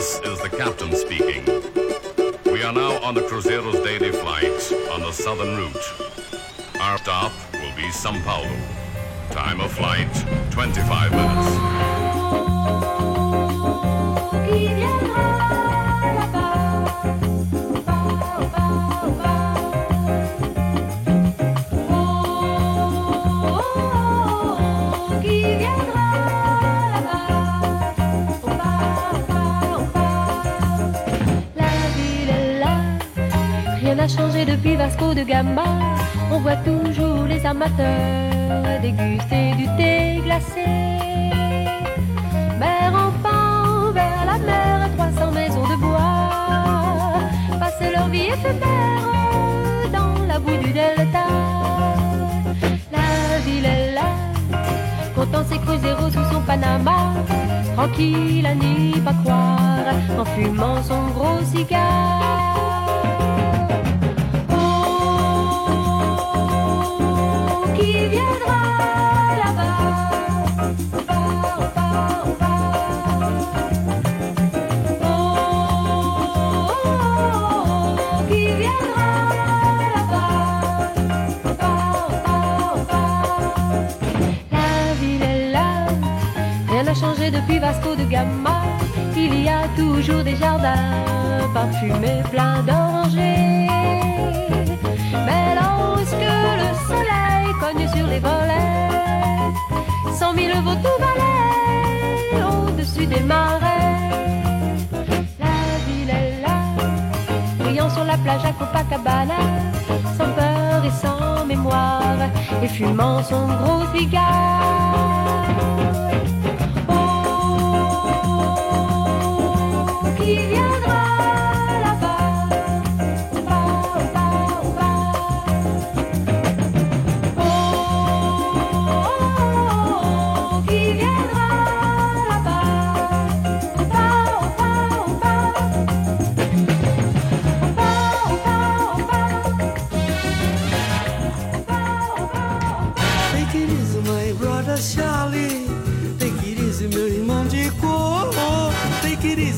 This is the captain speaking. We are now on the Cruzeiro's daily flight on the southern route. Our stop will be Sao Paulo. Time of flight 25 minutes. N'a changé depuis Vasco de Gama. On voit toujours les amateurs déguster du thé glacé. Mère enfant vers la mer, 300 maisons de bois, passer leur vie éphémère dans la boue du delta. La ville est là, comptant ses cruzeros sous son Panama, tranquille à n'y pas croire, en fumant son gros cigare. Vasco de Gama. Il y a toujours des jardins parfumés pleins d'orangers. Mais lorsque le soleil cogne sur les volets, cent mille vautours-valets au-dessus des marais. La ville est là, brillant sur la plage à Copacabana, sans peur et sans mémoire, et fumant son gros cigare. Oh, qui viendra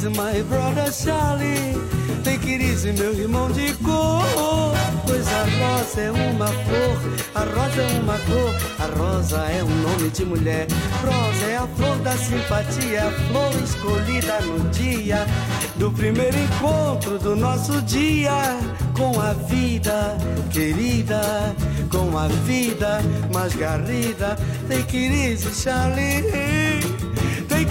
Easy, my brother Charlie. Easy, meu irmão de cor. Pois a rosa é uma flor, a rosa é uma cor, a rosa é um nome de mulher. Rosa é a flor da simpatia, a flor escolhida no dia do primeiro encontro do nosso dia com a vida querida, com a vida mais garrida. Easy, Charlie.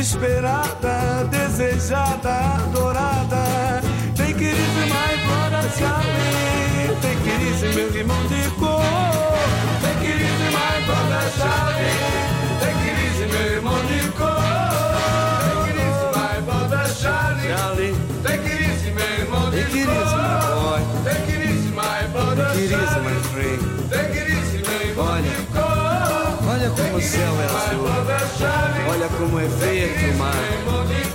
esperada, desejada, adorada. Take it easy, my brother Charlie. Take it easy, meu irmão de cor. Olha como o céu é azul. Olha como é verde o mar.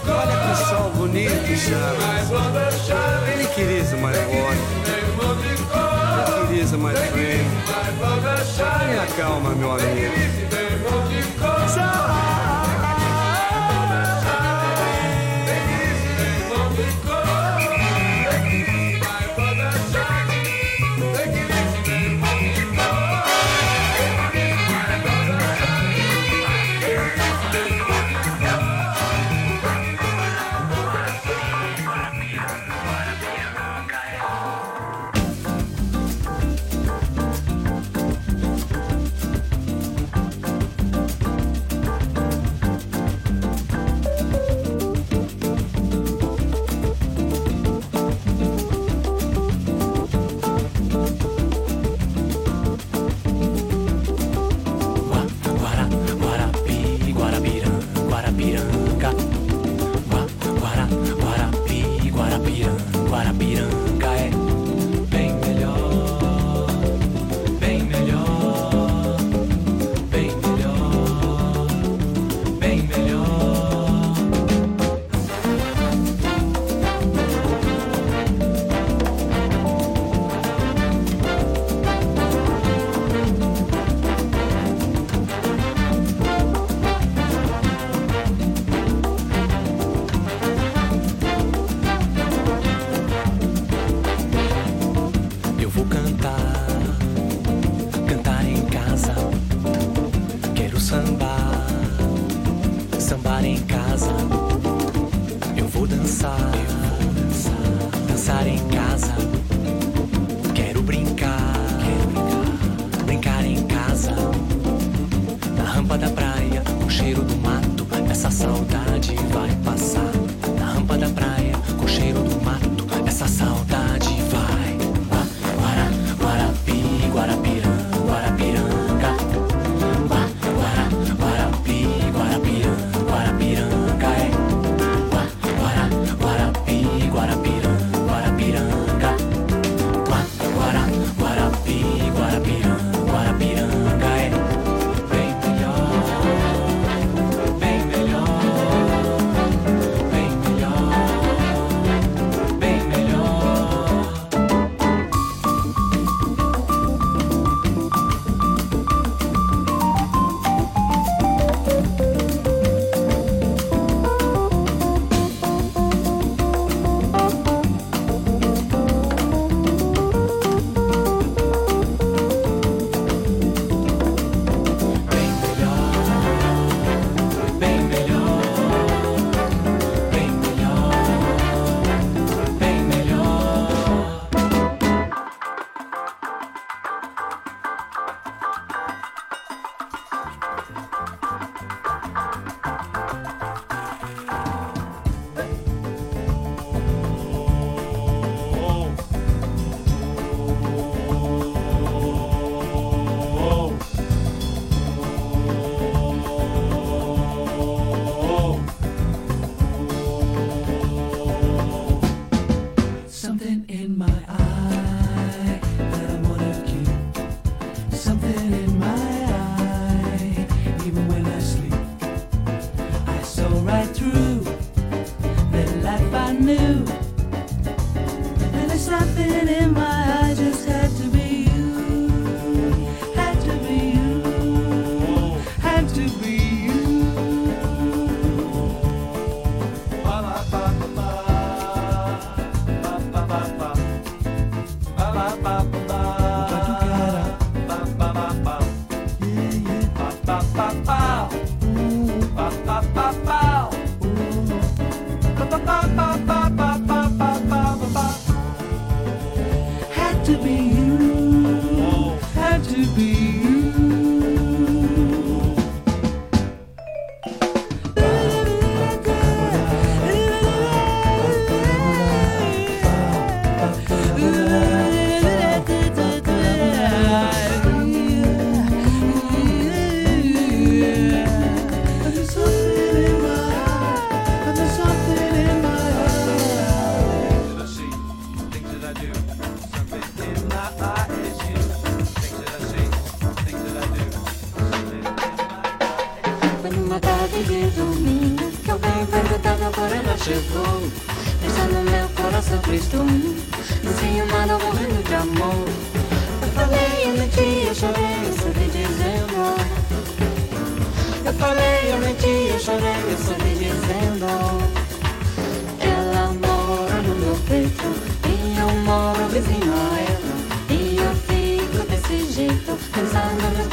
Olha que sol bonito, it easy, my boy. Take it easy, my friend. Tenha calma, meu amigo.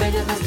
Take it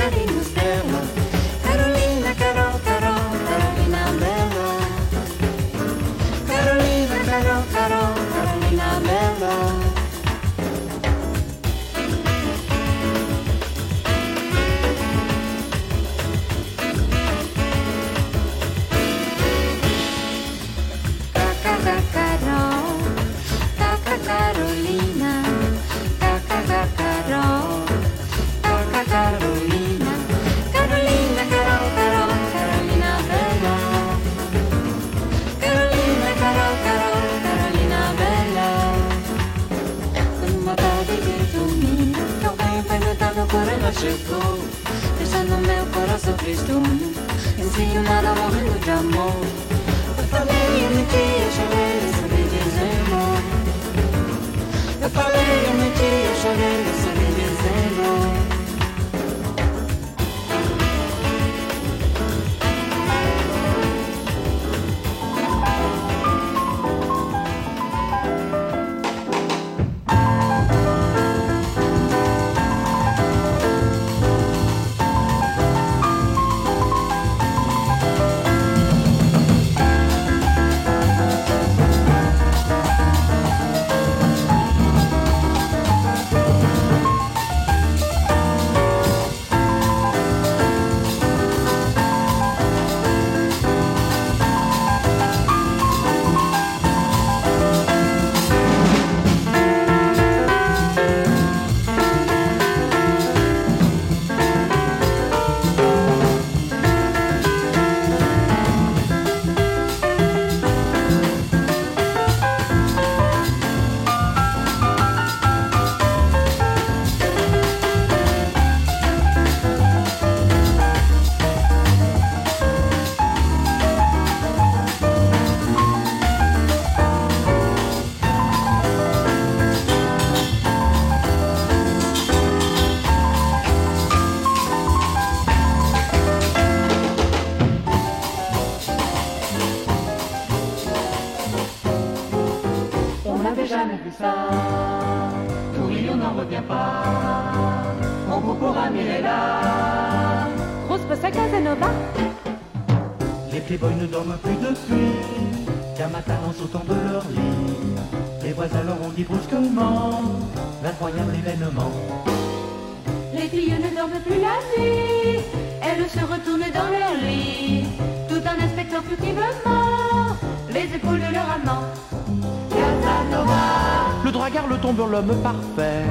l'homme parfait.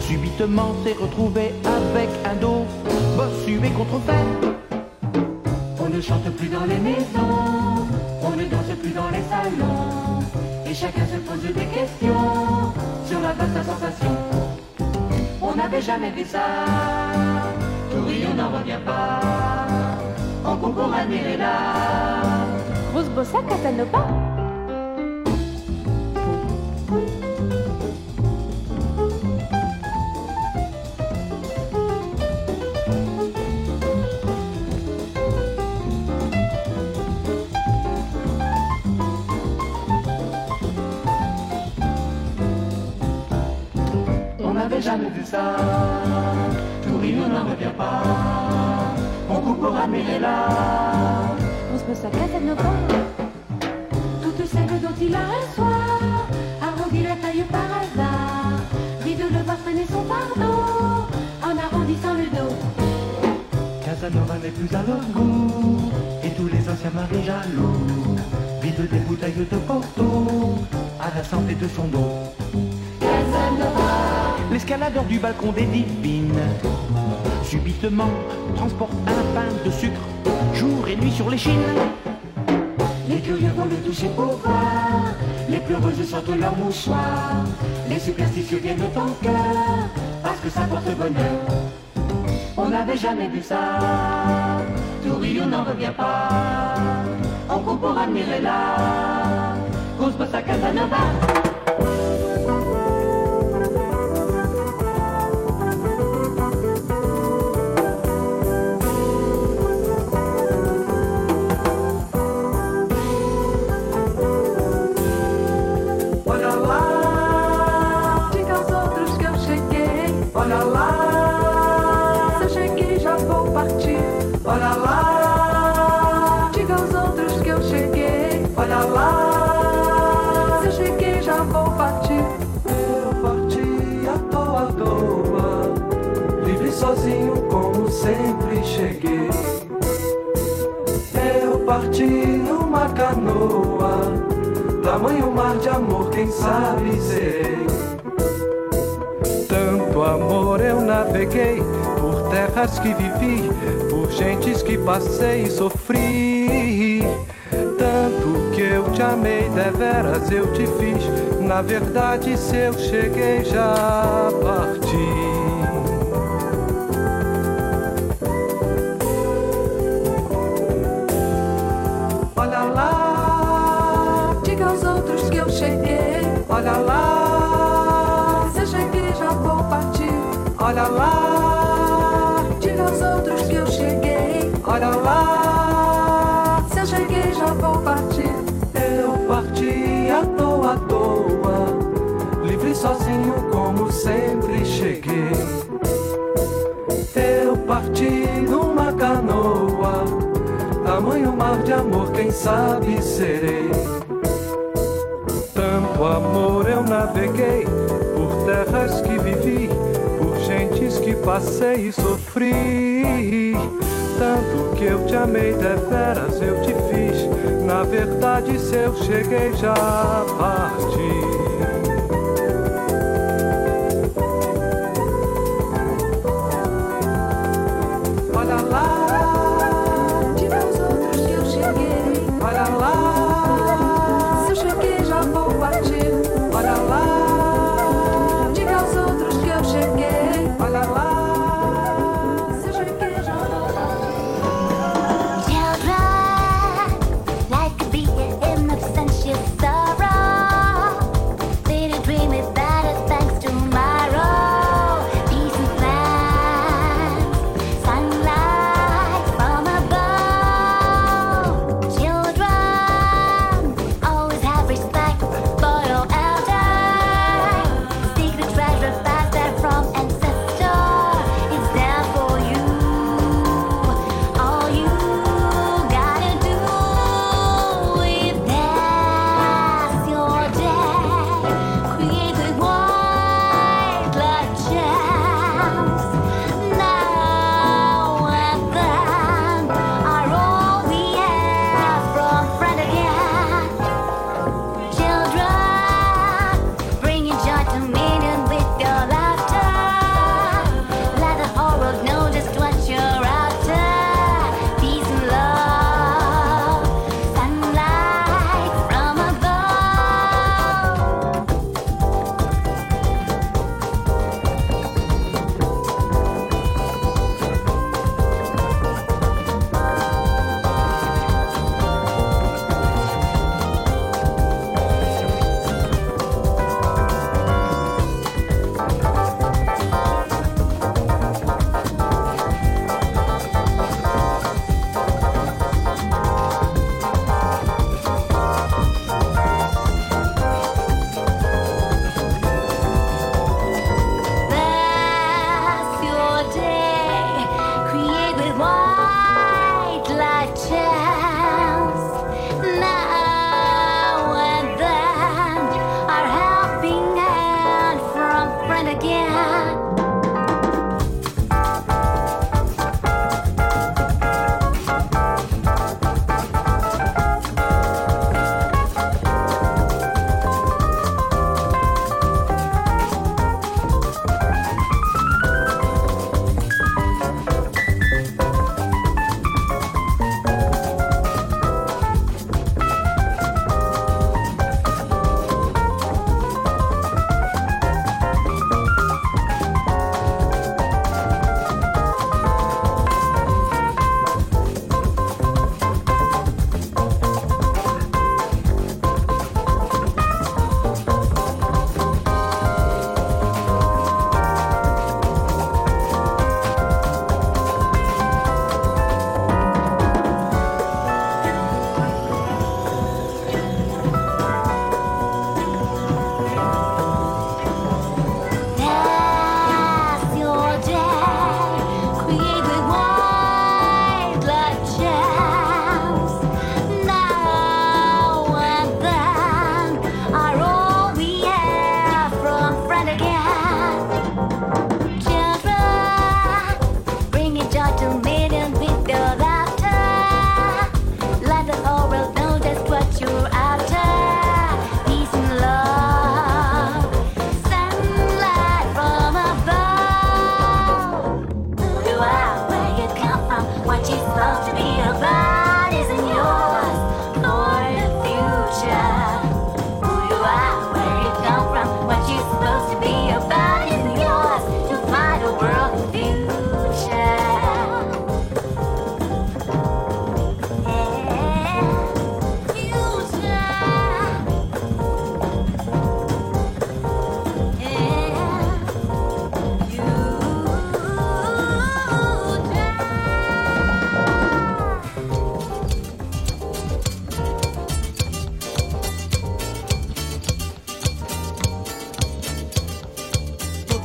Subitement s'est retrouvé avec un dos bossu et contrefait. On ne chante plus dans les maisons, on ne danse plus dans les salons. Et chacun se pose des questions sur la vaste sensation. On n'avait jamais vu ça, tout on n'en revient pas. On concourt à là. Grosse bossa Casanova jamais vu ça. Tourino n'en revient pas. On coupe pour là. On se pose sa Casanova. Toutes celles dont il a un soir arrondit la taille par hasard. Dit de le voir traîner son fardeau en arrondissant le dos. Casanova n'est plus à leur goût et tous les anciens maris jaloux vident des bouteilles de Porto à la santé de son dos. L'escaladeur du balcon des divines. Subitement transporte un pain de sucre Jour et nuit sur les chines. Les curieux vont le toucher pour voir. Les pleureuses sortent leur mouchoir Les superstitieux viennent en cœur Parce que ça porte bonheur. On n'avait jamais vu ça. On n'en revient pas. On court pour admirer là. Cause à Casanova cheguei. Eu parti numa canoa, tamanho mar de amor, quem sabe sei. Tanto amor eu naveguei, por terras que vivi, por gentes que passei e sofri. Tanto que eu te amei, deveras eu te fiz. Na verdade, se eu cheguei, já parti. Olha lá, se eu cheguei já vou partir. Eu parti à toa, à toa, livre sozinho como sempre cheguei. Eu parti numa canoa, tamanho mar de amor, quem sabe serei. Tanto amor eu naveguei por terras que vivi, por gentes que passei e sofri. Tanto que eu te amei deveras, eu te fiz. Na verdade, se eu cheguei já parti.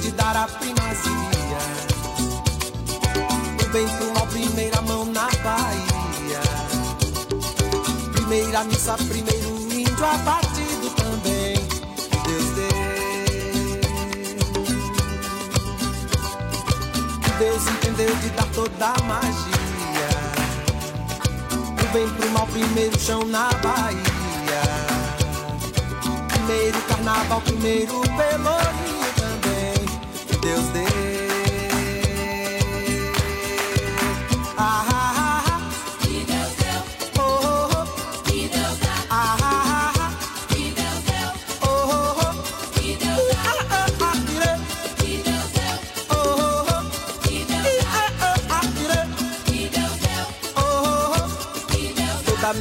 De dar a primazia. O bem pro mal, primeira mão na Bahia. Primeira missa, primeiro índio abatido também. Deus deu. Deus entendeu de dar toda a magia. O bem pro mal, primeiro chão na Bahia. Primeiro carnaval, primeiro pelourinho. Deus. Ah, ah, ah, que Deus deu.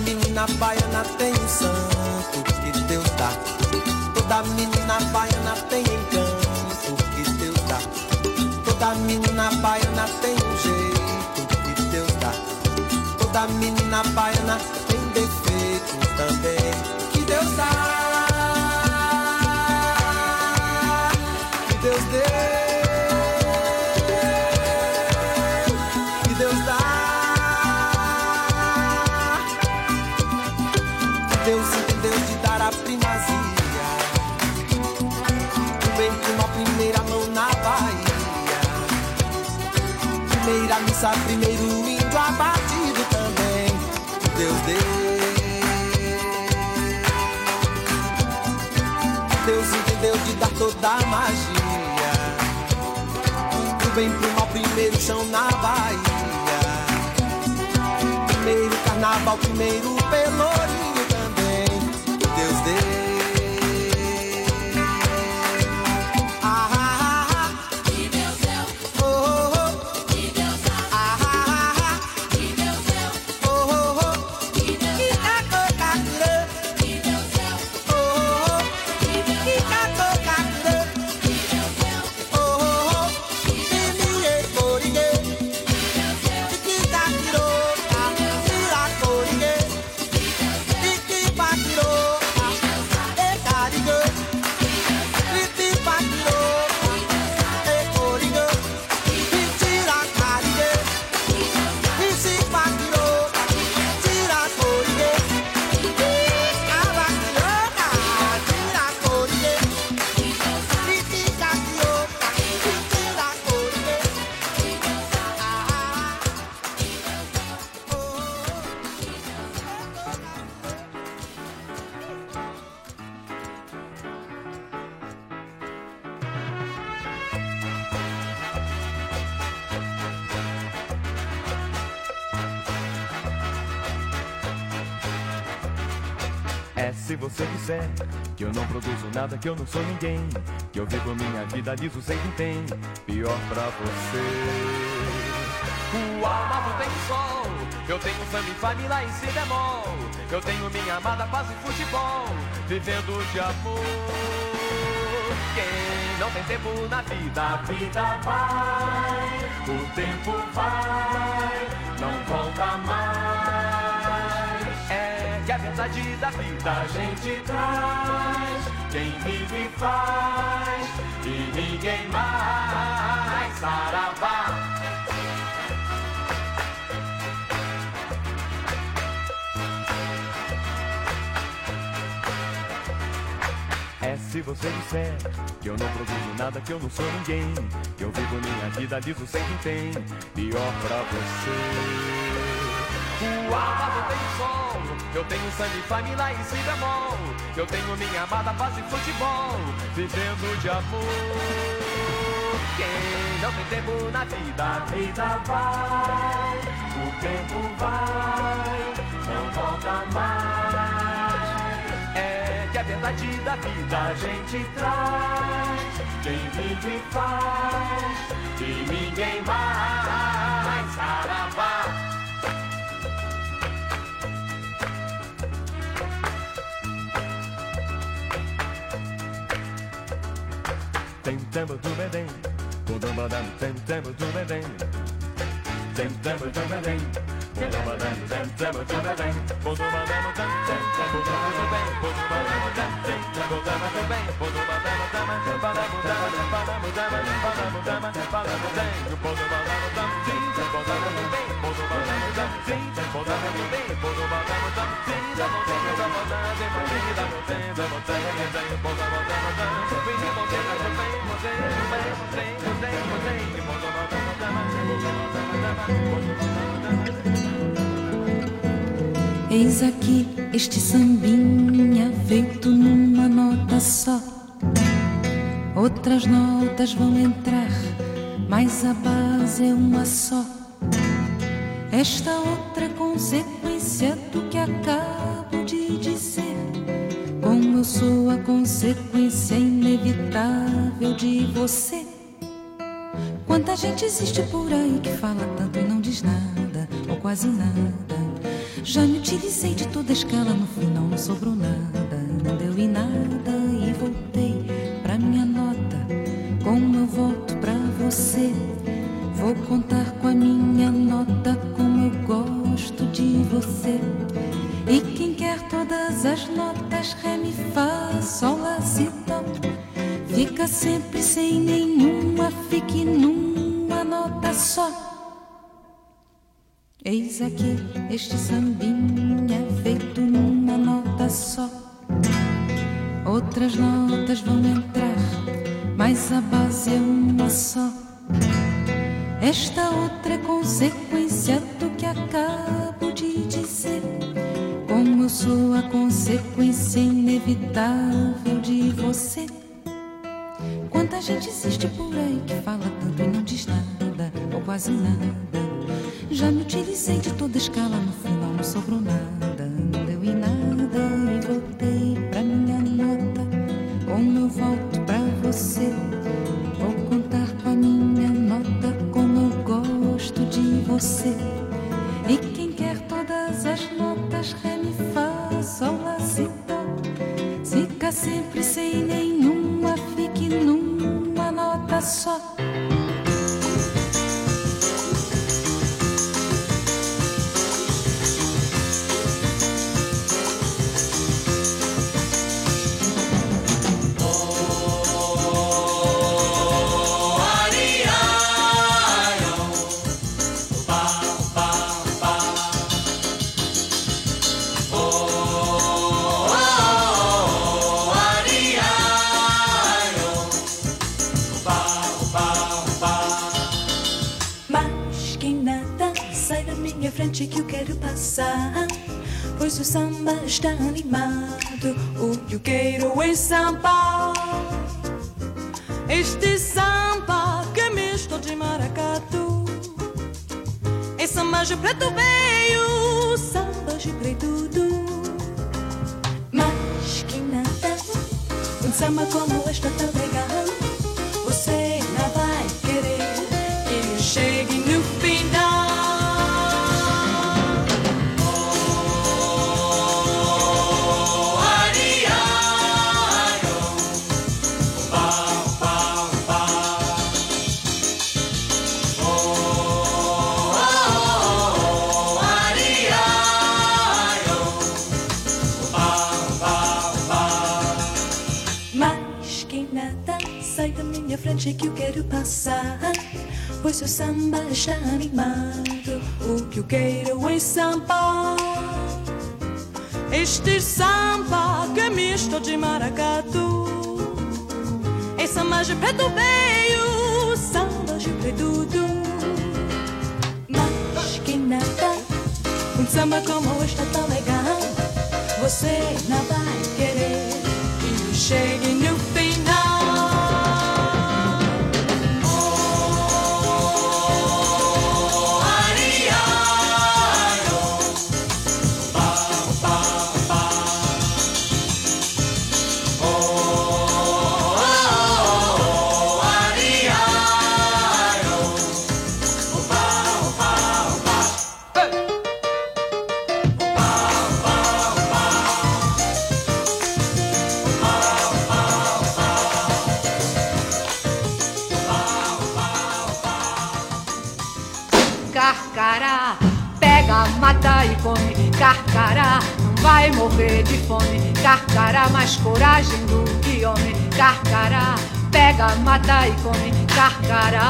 Menina baiana tem um santo que Deus dá. Toda menina Toda menina baiana tem defeito também que Deus dá. Que Deus dê. Que Deus entendeu de dar a primazia. O bem com uma primeira mão na Bahia. Primeira missa, primeiro Entendeu de dar toda a magia. Do bem pro mal, primeiro chão na Bahia. Primeiro carnaval, primeiro pelourinho que eu não produzo nada, que eu não sou ninguém, que eu vivo minha vida liso sem tem pior pra você. O amado tem sol, eu tenho samba e família em si bemol, eu tenho minha amada paz e futebol, vivendo de amor. Quem não tem tempo na vida, a vida vai, o tempo vai, não volta verdade da vida a gente traz, quem vive faz, e ninguém mais. Saravá. É se você disser que eu não produzo nada, que eu não sou ninguém, que eu vivo minha vida liso sem quem tem, pior pra você. O amado tem sol, eu tenho sangue, família e si bemol, eu tenho minha amada paz e futebol, vivendo de amor. Quem não tem tempo na vida, a vida vai, o tempo vai, não volta mais. É que a verdade da vida a gente traz. Quem vive faz, e ninguém mais. tempo do tem do Bedém. Tem tempo do tem tem do Bedém. Tem tem do Bedém. Toda badam, Eis aqui este sambinha feito numa nota só. Outras notas vão entrar, mas a base é uma só. Esta outra consequência do que acabo de dizer. Como eu sou a consequência inevitável de você. Quanta gente existe por aí que fala tanto e não diz nada, ou quase nada. Já me utilizei de toda a escala, no final não sobrou nada. Não deu em nada e voltei pra minha nota. Como eu volto pra você, vou contar com a minha nota como eu gosto de você. E quem quer todas as notas, ré, mi, fá, sol, lá, si, dó, fica sempre sem nenhuma, Eis aqui este sambinha feito numa nota só. Outras notas vão entrar, mas a base é uma só. Esta outra é consequência do que acabo de dizer. Como eu sou a consequência inevitável de você. Quanta gente existe por aí que fala tanto e não diz nada, quase nada. Já me utilizei de toda escala, no final não sobrou nada. Não deu em nada e voltei pra minha nota. Como eu volto pra você, está animado. O que eu quero é samba. Este samba que é misto de maracatu. É samba de preto veio, samba de preto. Mas que nada, um samba como este é tão legal. Você não vai querer que eu chegue no vai morrer de fome. Carcará mais coragem do que homem. Carcará pega, mata e come. Carcará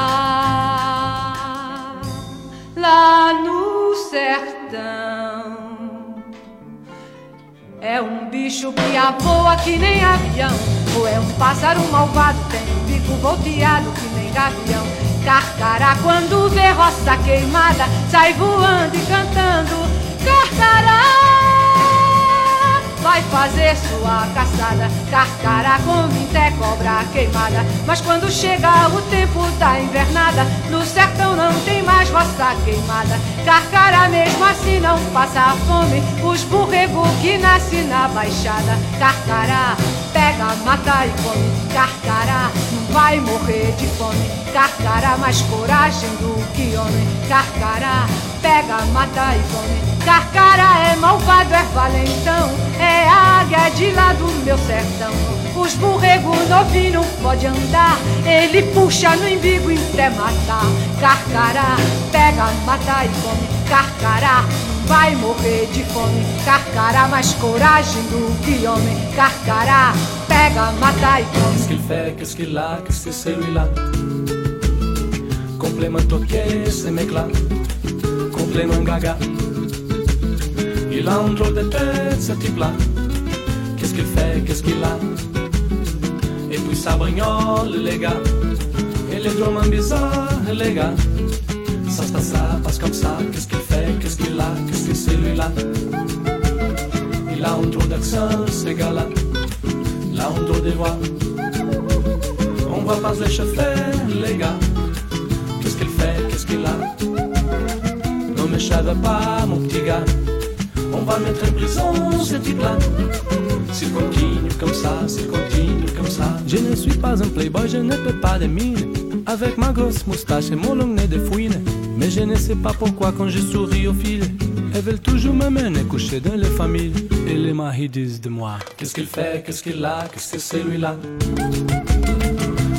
lá no sertão. É um bicho que voa que nem avião. Ou é um pássaro malvado, tem um bico volteado que nem gavião. Carcará quando vê roça queimada, sai voando e cantando. Carcará vai fazer sua caçada. Carcará com até cobra queimada. Mas quando chega o tempo da invernada, no sertão não tem mais roça queimada. Carcará mesmo assim não passa fome. Os burrego que nasce na baixada. Carcará pega, mata e come. Carcará vai morrer de fome. Carcará mais coragem do que homem. Carcará pega, mata e come. Carcará é malvado, é valentão, é águia de lá do meu sertão. Os burrego novinho pode andar, ele puxa no embigo até matar. Carcará pega, mata e come. Carcará vai morrer de fome. Carcará mais coragem do que homem. Carcará pega, mata e. Qu'est-ce fait, qu'est-ce qu'il a, que c'est celui-là Complètement toqué, ces mecs-là. Complètement gaga. Il a un drôle de tête, ce type-là. Qu'est-ce qu'il fait, qu'est-ce qu'il a Et puis ça brignole, les gars. Et les drômes bizarres, les gars. Ça se passe. Qu'est-ce qu'il fait, qu'est-ce qu'il a, que c'est lui-là Il a un drôle d'accent, ce gars-là. On voit pas les cheveux, les gars. Qu'est-ce qu'il fait, qu'est-ce qu'il a? Non, mais je pas, mon petit gars. On va mettre en prison ce type-là. S'il continue comme ça, s'il continue comme ça. Je ne suis pas un playboy, je ne peux pas de mine. Avec ma grosse moustache et mon long nez de fouine. Mais je ne sais pas pourquoi quand je souris au fil. Elles veulent toujours me mener coucher dans les familles. De moi. Qu'est-ce qu'il fait, qu'est-ce qu'il a, qu'est-ce que c'est lui-là?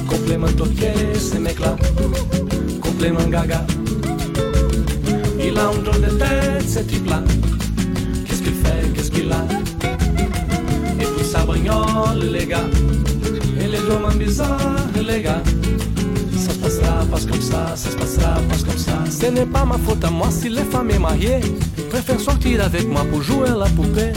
Complément toqué, ces mecs-là. Complément gaga. Il a un drôle de tête, ce type-là. Qu'est-ce qu'il fait, qu'est-ce qu'il a? Et puis ça brignole, les gars. Et les drômes bizarres, les gars. Ça se passera, passe comme ça, ça se passera, passe comme ça. Ce n'est pas ma faute à moi si les femmes est mariées. Préfèrent sortir avec moi pour jouer à la poupée.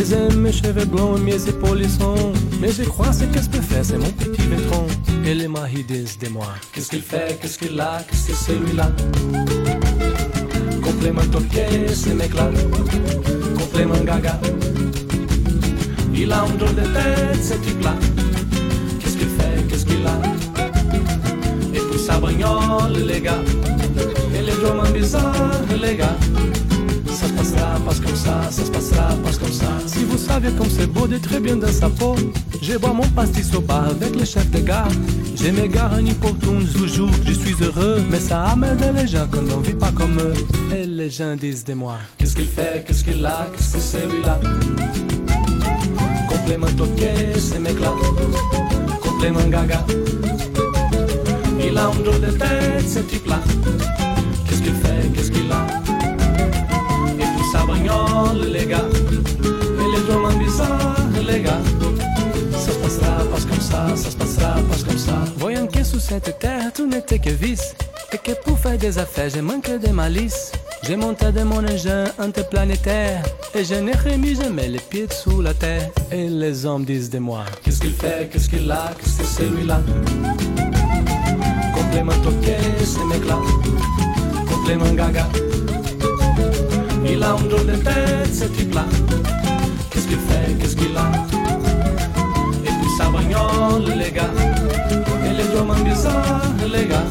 Aiment mes cheveux blonds et mes épaules sont. Mais je crois ce qu'elles peuvent faire, c'est mon petit vétron. Les maris disent de moi. Qu'est-ce qu'il fait, qu'est-ce qu'il a, qu'est-ce que c'est lui-là? Complément toqué, ces mecs-là. Complément gaga. Il a un drôle de tête, ce type-là. Qu'est-ce qu'il fait, qu'est-ce qu'il a? Et puis ça brignole, les gars. Et les drômes bizarres, les gars. Ça se passera, passe comme ça, ça se passera, passe comme ça. Si vous saviez comme c'est beau d'être bien dans sa peau, je bois mon pastis au bar avec le chef de gare. Je me garnis pour toujours, je suis heureux. Mais ça amène les gens quand on vit pas comme eux. Et les gens disent de moi Qu'est-ce qu'il fait, qu'est-ce qu'il a, qu'est-ce que c'est lui-là Complément toqué, ces mecs-là. Complément gaga. Il a un drôle de tête, ce type-là. Qu'est-ce qu'il fait, qu'est-ce qu'il a Et puis ça brignole, les gars. Et les bizarres, les gars. Ça se passera, passe comme ça, ça se passera, passe comme ça. Voyant que sur cette terre, tout n'était que vice. Et que pour faire des affaires, j'ai manqué de malice. J'ai monté de mon engin interplanétaire. Et je n'ai remis jamais les pieds sous la terre. Et les hommes disent de moi Qu'est-ce qu'il fait, qu'est-ce qu'il a, qu'est-ce que c'est lui-là Complément toqué, ces mecs-là. Complément gaga. Il a un drôle de tête, ce type-là. Qu'est-ce qu'il fait, qu'est-ce qu'il a Et puis ça brignole, les gars. Et les drômes bizarres, les gars.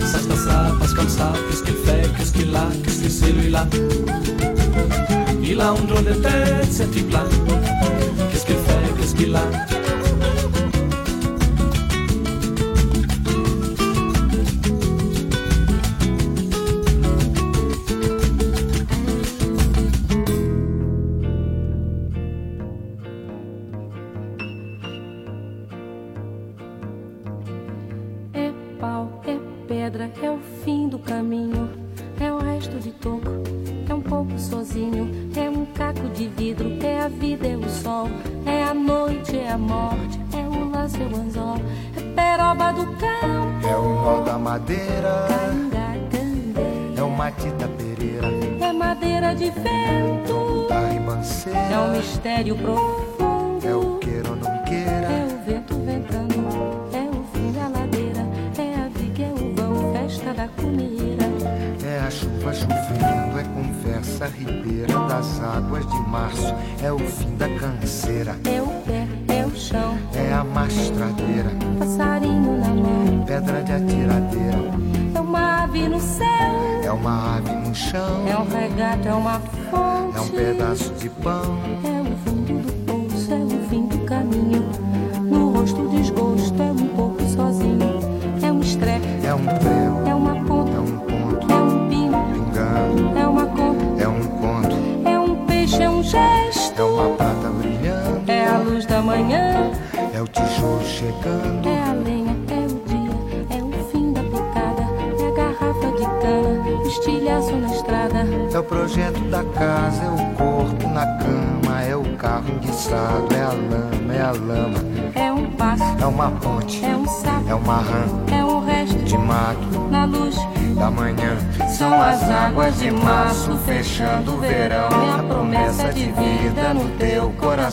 Ça se passera, passe comme ça. Qu'est-ce qu'il fait, qu'est-ce qu'il a, qu'est-ce que c'est lui-là Il a un drôle de tête, ce type-là. Qu'est-ce qu'il fait, qu'est-ce qu'il a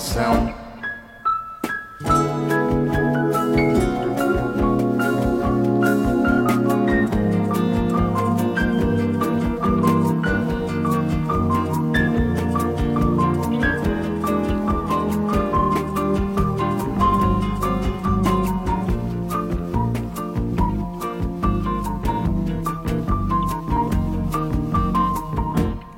coração.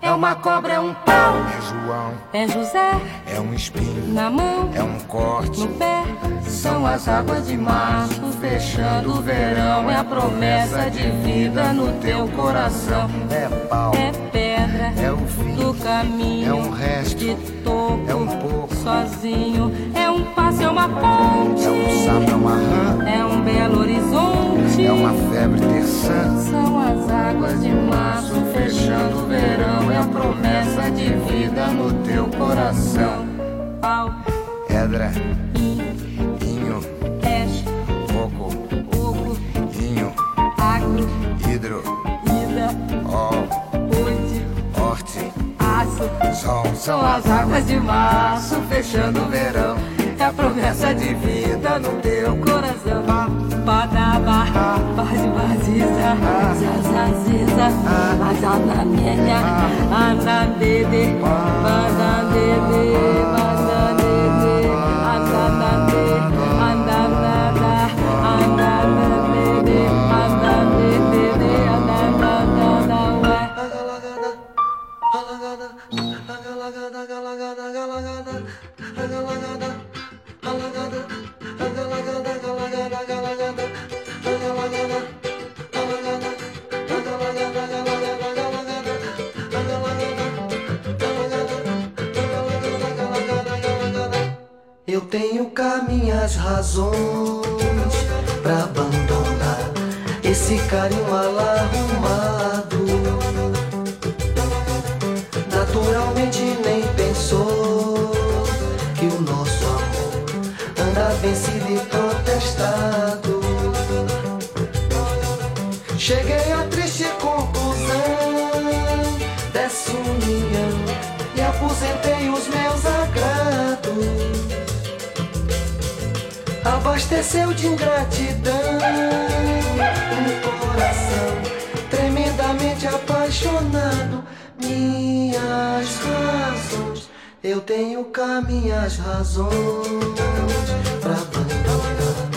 É uma cobra, é um pau, É João, é José. É um espinho, na mão, é um corte, no pé. São as águas de março fechando o verão. É a promessa de vida no teu coração. é pau, É pedra é o fim, do caminho. é um resto, de topo, é um pouco, sozinho. É um passo, é uma ponte. é um sapo, é uma rã, É um belo horizonte. é uma febre terçã, São as águas de março fechando o verão. É a promessa de vida no teu coração. Pedra, in, inho, cash, coco, oco, inho, agro, hidro, ida, ó, ponte, horte, aço. sol, São as águas de março fechando o verão. É a promessa de vida no teu coração. Badaba, base baziza, zazaziza, azanamenya, anandede, banandede, banandede, Eu tenho cá minhas razões pra abandonar esse carinho mal abasteceu de ingratidão um coração tremendamente apaixonado. Minhas razões, eu tenho cá minhas razões pra abandonar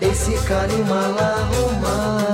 esse carinho mal arrumado.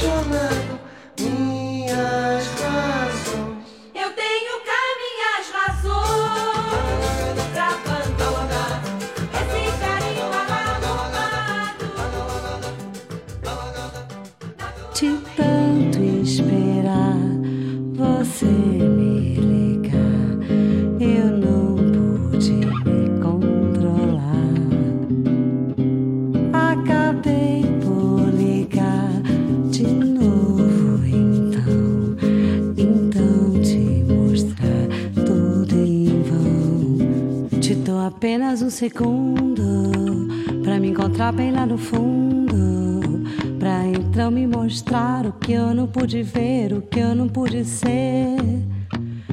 Show me. segundo para me encontrar bem lá no fundo, para então me mostrar o que eu não pude ver, o que eu não pude ser.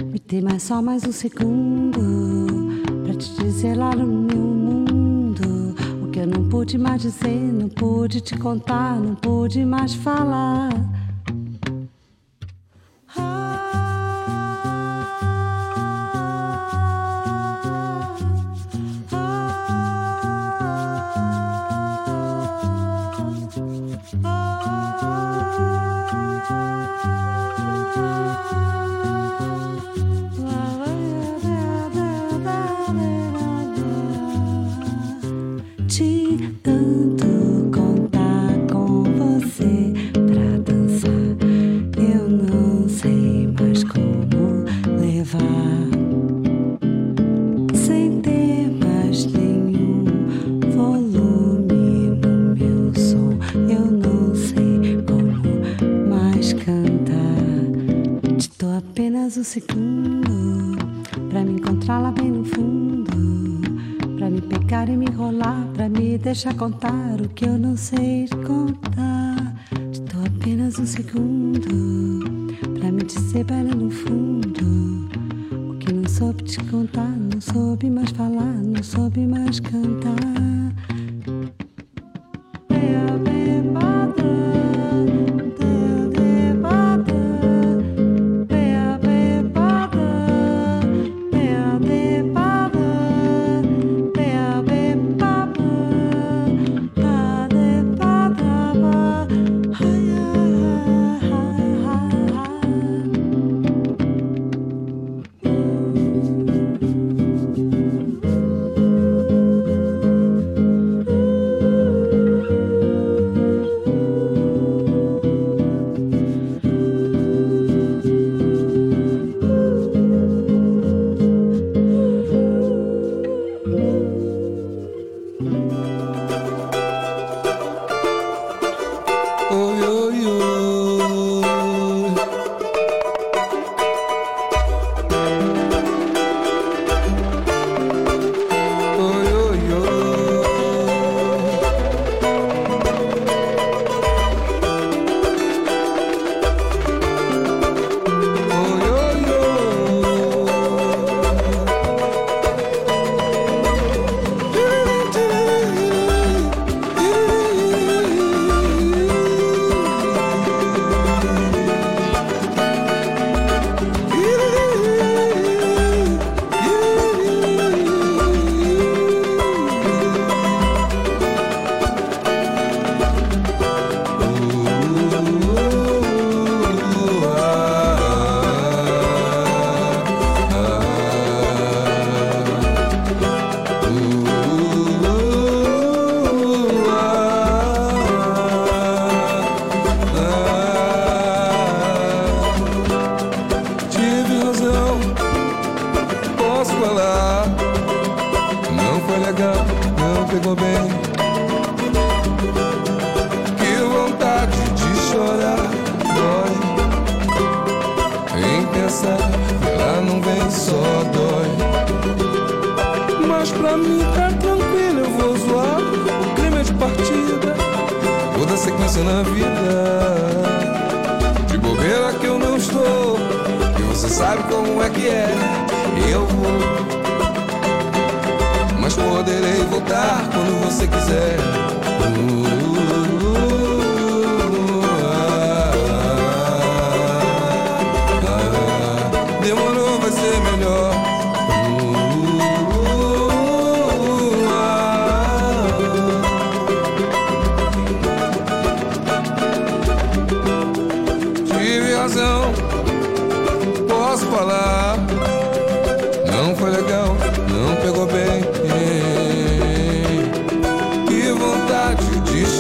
Me tem mais só mais um segundo para te dizer lá no meu mundo o que eu não pude mais dizer, não pude te contar, não pude mais falar. deixa contar o que eu não sei contar. Estou apenas um segundo.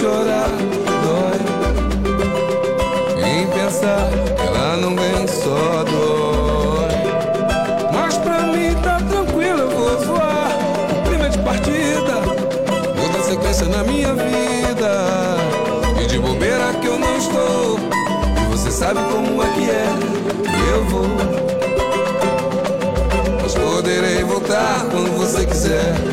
chorar dói. Em pensar que ela não vem só dói. Mas pra mim tá tranquilo, eu vou voar. Prima de partida, muda a sequência na minha vida. E de bobeira que eu não estou. E você sabe como é que é. E eu vou. Mas poderei voltar quando você quiser.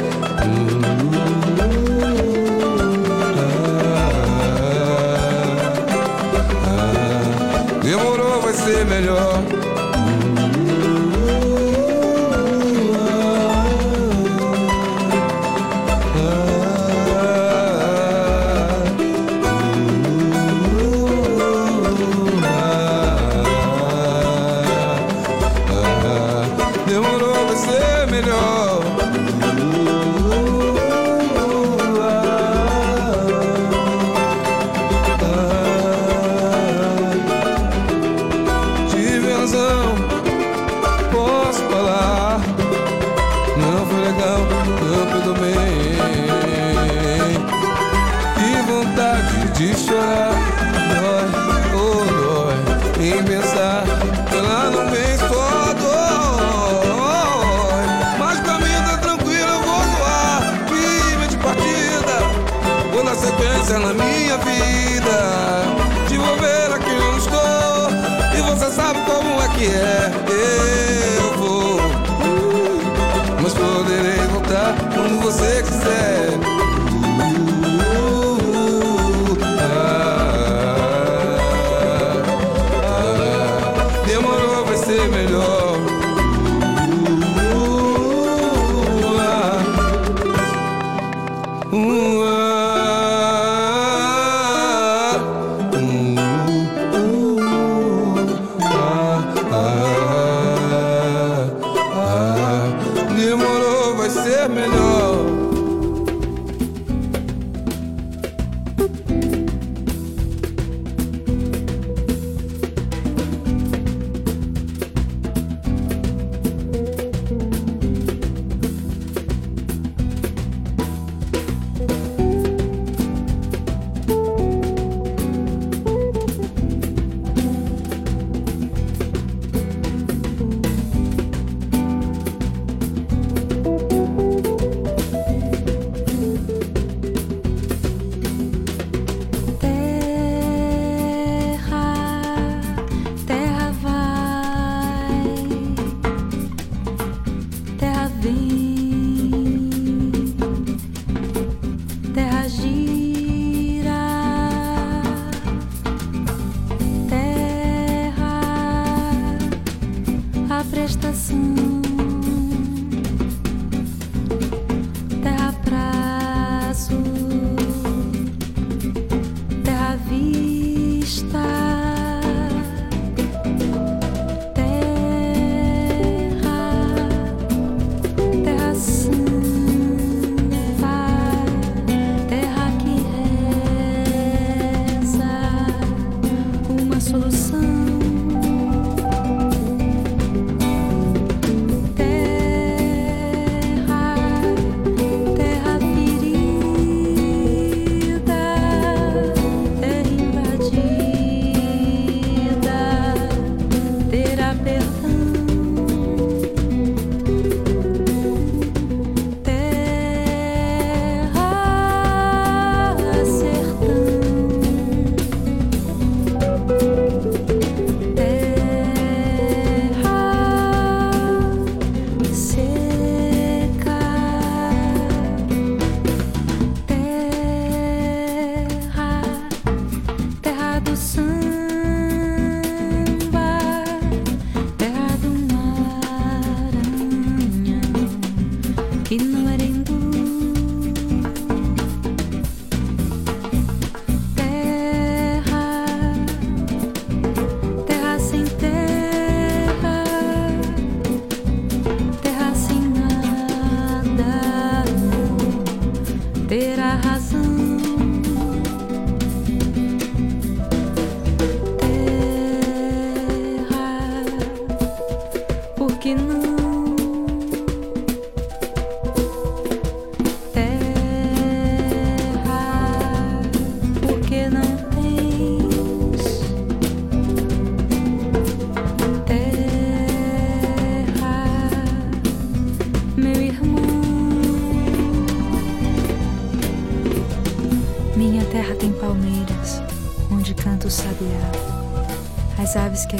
criminal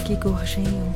que aqui gorjeiam, não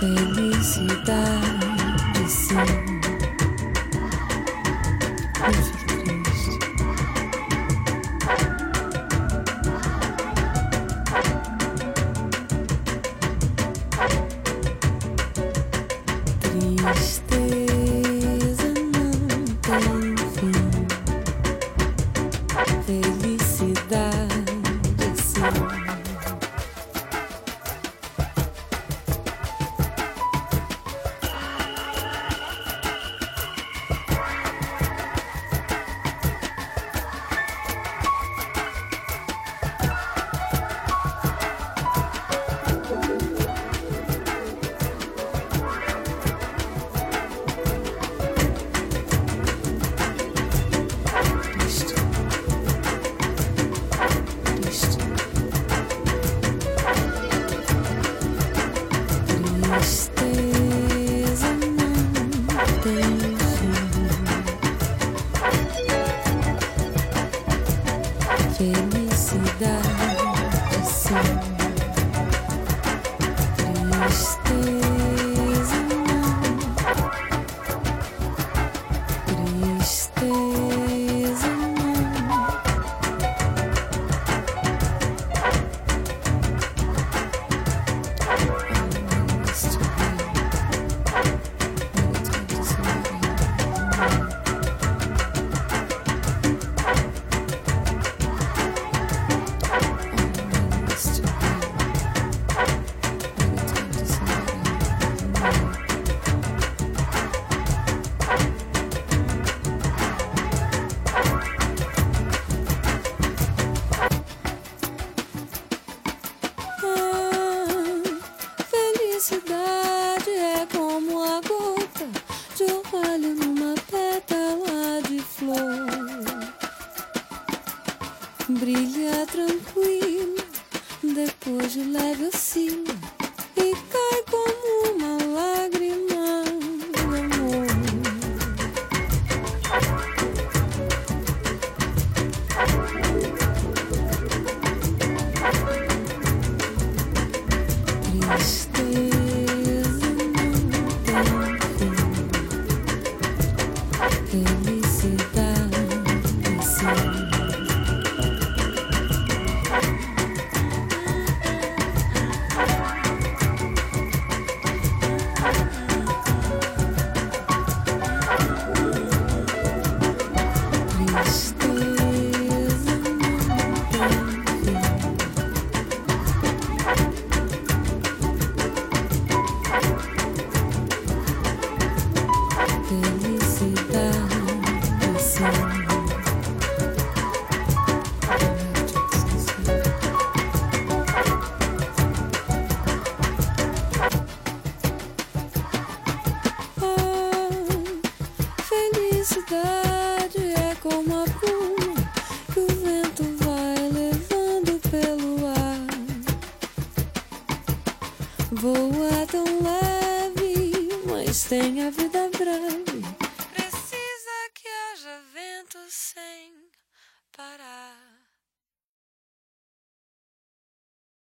felicidade.